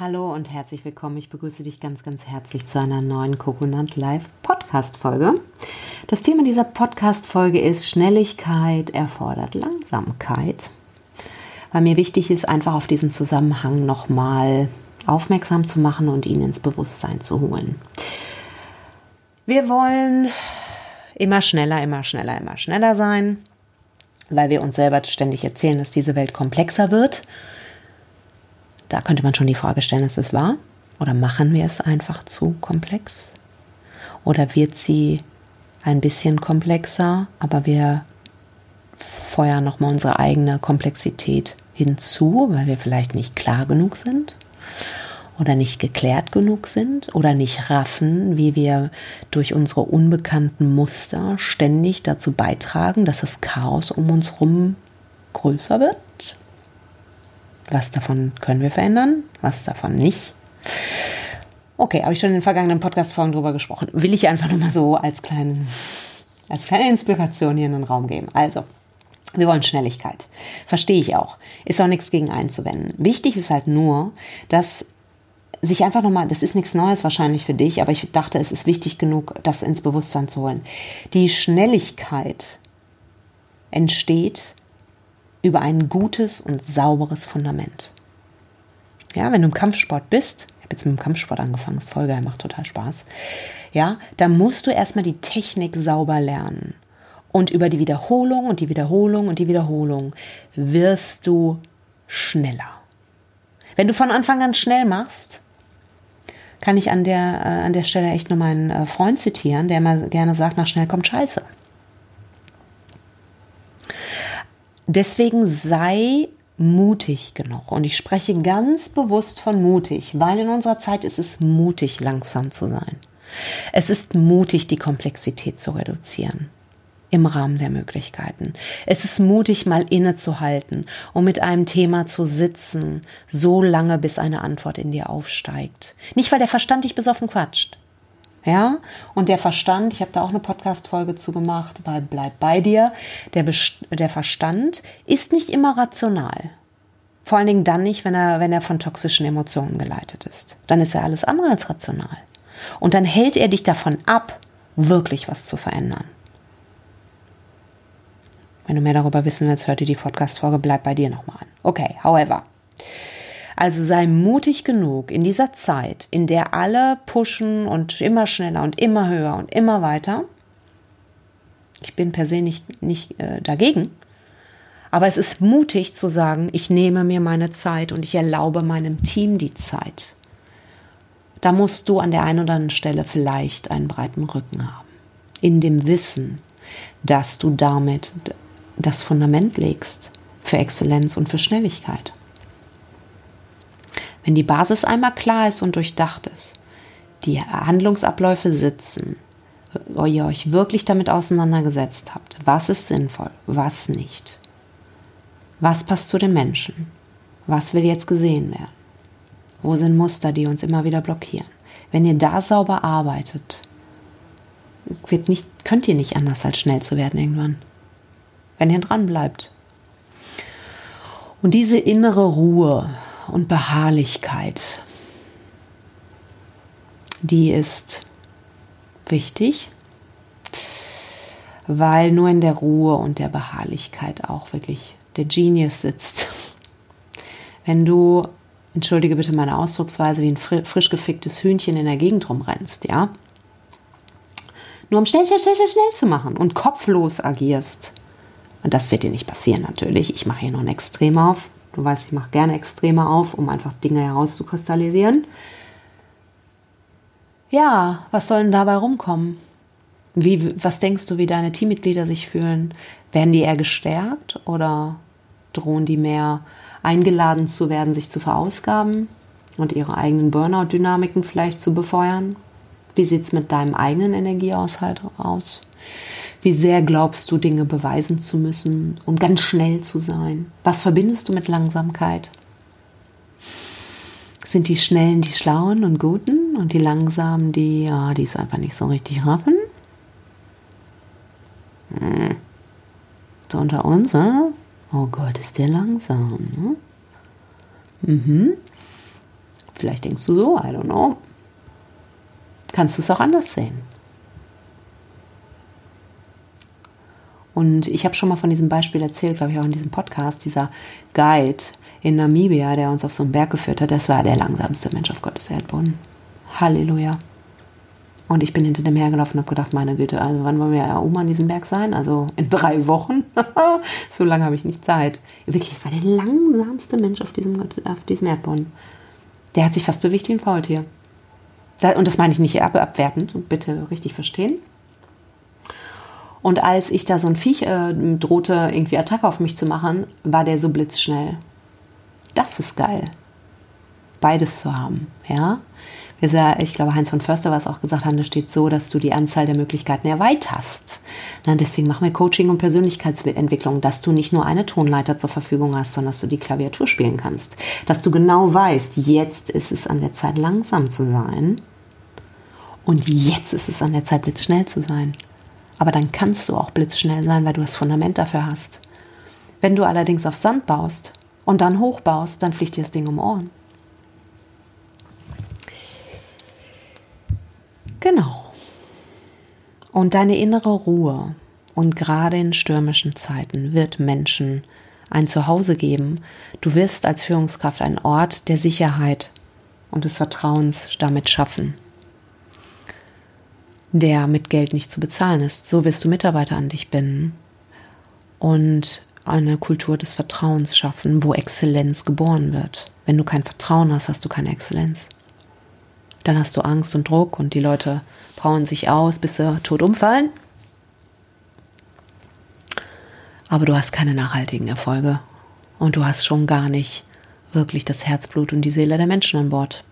Hallo und herzlich willkommen. Ich begrüße dich ganz, ganz herzlich zu einer neuen Coconut Live Podcast Folge. Das Thema dieser Podcast Folge ist Schnelligkeit erfordert Langsamkeit. Weil mir wichtig ist, einfach auf diesen Zusammenhang nochmal aufmerksam zu machen und ihn ins Bewusstsein zu holen. Wir wollen immer schneller, immer schneller, immer schneller sein, weil wir uns selber ständig erzählen, dass diese Welt komplexer wird da könnte man schon die Frage stellen, ist es wahr? Oder machen wir es einfach zu komplex? Oder wird sie ein bisschen komplexer, aber wir feuern nochmal unsere eigene Komplexität hinzu, weil wir vielleicht nicht klar genug sind oder nicht geklärt genug sind oder nicht raffen, wie wir durch unsere unbekannten Muster ständig dazu beitragen, dass das Chaos um uns herum größer wird was davon können wir verändern, was davon nicht. Okay, habe ich schon in den vergangenen Podcast-Folgen drüber gesprochen. Will ich einfach nur mal so als, kleinen, als kleine Inspiration hier in den Raum geben. Also, wir wollen Schnelligkeit. Verstehe ich auch. Ist auch nichts gegen einzuwenden. Wichtig ist halt nur, dass sich einfach nochmal, das ist nichts Neues wahrscheinlich für dich, aber ich dachte, es ist wichtig genug, das ins Bewusstsein zu holen. Die Schnelligkeit entsteht über ein gutes und sauberes Fundament. Ja, wenn du im Kampfsport bist, ich habe jetzt mit dem Kampfsport angefangen, ist voll geil, macht total Spaß. Ja, dann musst du erstmal die Technik sauber lernen. Und über die Wiederholung und die Wiederholung und die Wiederholung wirst du schneller. Wenn du von Anfang an schnell machst, kann ich an der, äh, an der Stelle echt nur meinen äh, Freund zitieren, der immer gerne sagt, nach schnell kommt Scheiße. Deswegen sei mutig genug. Und ich spreche ganz bewusst von mutig, weil in unserer Zeit ist es mutig, langsam zu sein. Es ist mutig, die Komplexität zu reduzieren im Rahmen der Möglichkeiten. Es ist mutig, mal innezuhalten und mit einem Thema zu sitzen, so lange, bis eine Antwort in dir aufsteigt. Nicht, weil der Verstand dich besoffen quatscht, ja, und der Verstand, ich habe da auch eine Podcast-Folge zu gemacht, bei Bleib bei dir. Der, der Verstand ist nicht immer rational. Vor allen Dingen dann nicht, wenn er, wenn er von toxischen Emotionen geleitet ist. Dann ist er alles andere als rational. Und dann hält er dich davon ab, wirklich was zu verändern. Wenn du mehr darüber wissen willst, hör dir die Podcast-Folge Bleib bei dir nochmal an. Okay, however. Also sei mutig genug in dieser Zeit, in der alle pushen und immer schneller und immer höher und immer weiter. Ich bin per se nicht, nicht äh, dagegen. Aber es ist mutig zu sagen, ich nehme mir meine Zeit und ich erlaube meinem Team die Zeit. Da musst du an der einen oder anderen Stelle vielleicht einen breiten Rücken haben. In dem Wissen, dass du damit das Fundament legst für Exzellenz und für Schnelligkeit. Wenn die Basis einmal klar ist und durchdacht ist, die Handlungsabläufe sitzen, ihr euch wirklich damit auseinandergesetzt habt, was ist sinnvoll, was nicht, was passt zu den Menschen, was will jetzt gesehen werden, wo sind Muster, die uns immer wieder blockieren. Wenn ihr da sauber arbeitet, wird nicht, könnt ihr nicht anders als schnell zu werden irgendwann. Wenn ihr dran bleibt. Und diese innere Ruhe, und Beharrlichkeit. Die ist wichtig, weil nur in der Ruhe und der Beharrlichkeit auch wirklich der Genius sitzt. Wenn du, entschuldige bitte meine Ausdrucksweise, wie ein frisch geficktes Hühnchen in der Gegend rumrennst, ja, nur um schnell, schnell, schnell, schnell zu machen und kopflos agierst. Und das wird dir nicht passieren natürlich. Ich mache hier noch ein Extrem auf. Du weißt, ich mache gerne Extreme auf, um einfach Dinge herauszukristallisieren. Ja, was soll denn dabei rumkommen? Wie, was denkst du, wie deine Teammitglieder sich fühlen? Werden die eher gestärkt oder drohen die mehr eingeladen zu werden, sich zu verausgaben und ihre eigenen Burnout-Dynamiken vielleicht zu befeuern? Wie sieht es mit deinem eigenen Energiehaushalt aus? Wie sehr glaubst du, Dinge beweisen zu müssen und ganz schnell zu sein? Was verbindest du mit Langsamkeit? Sind die Schnellen die Schlauen und Guten und die Langsamen die, ja, die es einfach nicht so richtig raffen? Hm. So unter uns, äh? oh Gott, ist der langsam. Ne? Mhm. Vielleicht denkst du so, I don't know. Kannst du es auch anders sehen. Und ich habe schon mal von diesem Beispiel erzählt, glaube ich, auch in diesem Podcast, dieser Guide in Namibia, der uns auf so einen Berg geführt hat, das war der langsamste Mensch auf Gottes Erdboden. Halleluja. Und ich bin hinter dem hergelaufen und habe gedacht, meine Güte, also wann wollen wir ja oben an diesem Berg sein? Also in drei Wochen? so lange habe ich nicht Zeit. Wirklich, es war der langsamste Mensch auf diesem, auf diesem Erdboden. Der hat sich fast bewegt wie ein Faultier. und das meine ich nicht abwertend, bitte richtig verstehen. Und als ich da so ein Viech äh, drohte, irgendwie Attacke auf mich zu machen, war der so blitzschnell. Das ist geil. Beides zu haben, ja. Ich glaube, Heinz von Förster war es auch gesagt haben, da steht so, dass du die Anzahl der Möglichkeiten erweiterst. Na, deswegen machen wir Coaching und Persönlichkeitsentwicklung, dass du nicht nur eine Tonleiter zur Verfügung hast, sondern dass du die Klaviatur spielen kannst. Dass du genau weißt, jetzt ist es an der Zeit, langsam zu sein. Und jetzt ist es an der Zeit, blitzschnell zu sein. Aber dann kannst du auch blitzschnell sein, weil du das Fundament dafür hast. Wenn du allerdings auf Sand baust und dann hochbaust, dann fliegt dir das Ding um Ohren. Genau. Und deine innere Ruhe und gerade in stürmischen Zeiten wird Menschen ein Zuhause geben. Du wirst als Führungskraft einen Ort der Sicherheit und des Vertrauens damit schaffen der mit Geld nicht zu bezahlen ist. So wirst du Mitarbeiter an dich binden und eine Kultur des Vertrauens schaffen, wo Exzellenz geboren wird. Wenn du kein Vertrauen hast, hast du keine Exzellenz. Dann hast du Angst und Druck und die Leute bauen sich aus, bis sie tot umfallen. Aber du hast keine nachhaltigen Erfolge und du hast schon gar nicht wirklich das Herzblut und die Seele der Menschen an Bord.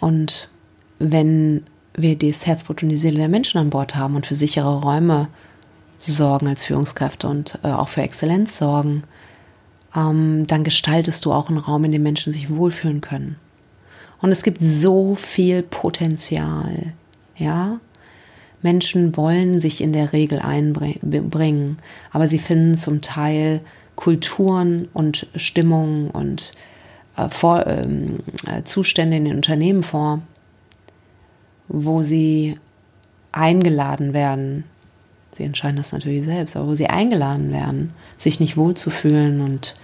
Und wenn wir das Herzblut und die Seele der Menschen an Bord haben und für sichere Räume sorgen als Führungskräfte und äh, auch für Exzellenz sorgen, ähm, dann gestaltest du auch einen Raum, in dem Menschen sich wohlfühlen können. Und es gibt so viel Potenzial, ja. Menschen wollen sich in der Regel einbringen, aber sie finden zum Teil Kulturen und Stimmungen und äh, vor, ähm, äh, Zustände in den Unternehmen vor, wo sie eingeladen werden, sie entscheiden das natürlich selbst, aber wo sie eingeladen werden, sich nicht wohlzufühlen und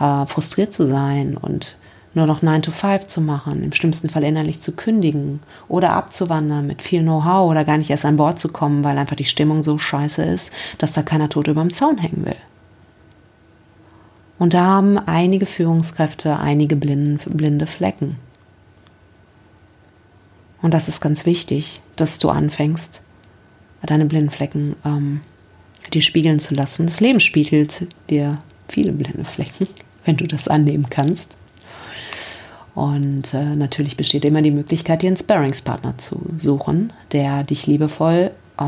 äh, frustriert zu sein und nur noch 9 to 5 zu machen, im schlimmsten Fall innerlich zu kündigen oder abzuwandern mit viel Know-how oder gar nicht erst an Bord zu kommen, weil einfach die Stimmung so scheiße ist, dass da keiner tot über dem Zaun hängen will. Und da haben einige Führungskräfte einige blinde Flecken. Und das ist ganz wichtig, dass du anfängst, deine blinden Flecken ähm, dir spiegeln zu lassen. Das Leben spiegelt dir viele blinde Flecken, wenn du das annehmen kannst. Und äh, natürlich besteht immer die Möglichkeit, dir einen Sparringspartner zu suchen, der dich liebevoll, äh,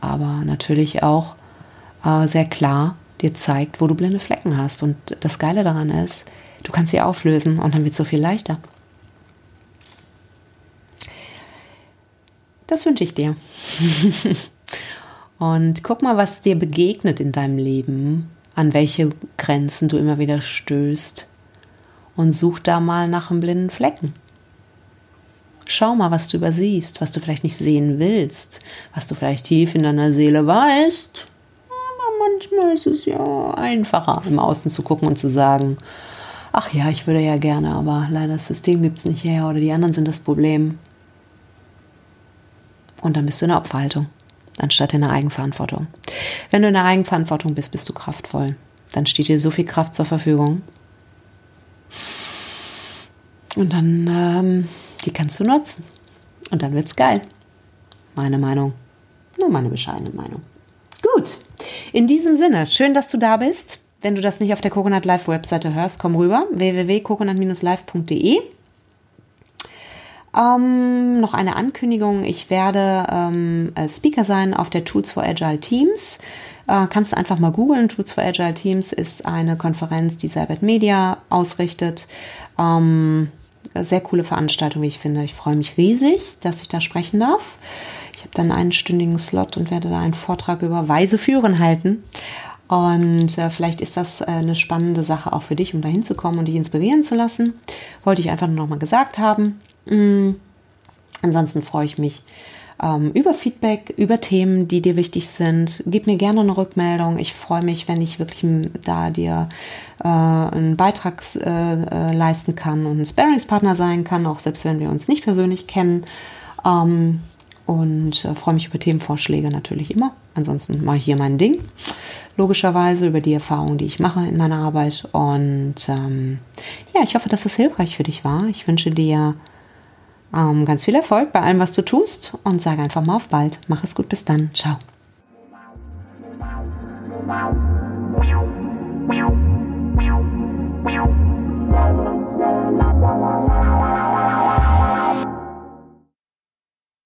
aber natürlich auch äh, sehr klar dir zeigt, wo du blinde Flecken hast. Und das Geile daran ist, du kannst sie auflösen und dann wird es so viel leichter. Das wünsche ich dir. und guck mal, was dir begegnet in deinem Leben, an welche Grenzen du immer wieder stößt und such da mal nach einem blinden Flecken. Schau mal, was du übersiehst, was du vielleicht nicht sehen willst, was du vielleicht tief in deiner Seele weißt, manchmal ist es ja einfacher, im Außen zu gucken und zu sagen, ach ja, ich würde ja gerne, aber leider das System gibt es nicht her oder die anderen sind das Problem. Und dann bist du in der Opferhaltung, anstatt in der Eigenverantwortung. Wenn du in der Eigenverantwortung bist, bist du kraftvoll. Dann steht dir so viel Kraft zur Verfügung. Und dann, ähm, die kannst du nutzen. Und dann wird's geil. Meine Meinung. Nur meine bescheidene Meinung. Gut. In diesem Sinne, schön, dass du da bist. Wenn du das nicht auf der Coconut Live Webseite hörst, komm rüber www.coconut-live.de. Ähm, noch eine Ankündigung. Ich werde ähm, Speaker sein auf der Tools for Agile Teams. Äh, kannst du einfach mal googeln. Tools for Agile Teams ist eine Konferenz, die Cybert Media ausrichtet. Ähm, sehr coole Veranstaltung, wie ich finde. Ich freue mich riesig, dass ich da sprechen darf. Habe dann einen stündigen Slot und werde da einen Vortrag über weise Führen halten. Und äh, vielleicht ist das äh, eine spannende Sache auch für dich, um da hinzukommen und dich inspirieren zu lassen. Wollte ich einfach nur noch mal gesagt haben. Mhm. Ansonsten freue ich mich ähm, über Feedback, über Themen, die dir wichtig sind. Gib mir gerne eine Rückmeldung. Ich freue mich, wenn ich wirklich da dir äh, einen Beitrag äh, äh, leisten kann und ein Sparingspartner sein kann, auch selbst wenn wir uns nicht persönlich kennen. Ähm, und äh, freue mich über Themenvorschläge natürlich immer. Ansonsten mache ich hier mein Ding, logischerweise über die Erfahrungen, die ich mache in meiner Arbeit. Und ähm, ja, ich hoffe, dass das hilfreich für dich war. Ich wünsche dir ähm, ganz viel Erfolg bei allem, was du tust und sage einfach mal auf bald. Mach es gut, bis dann. Ciao.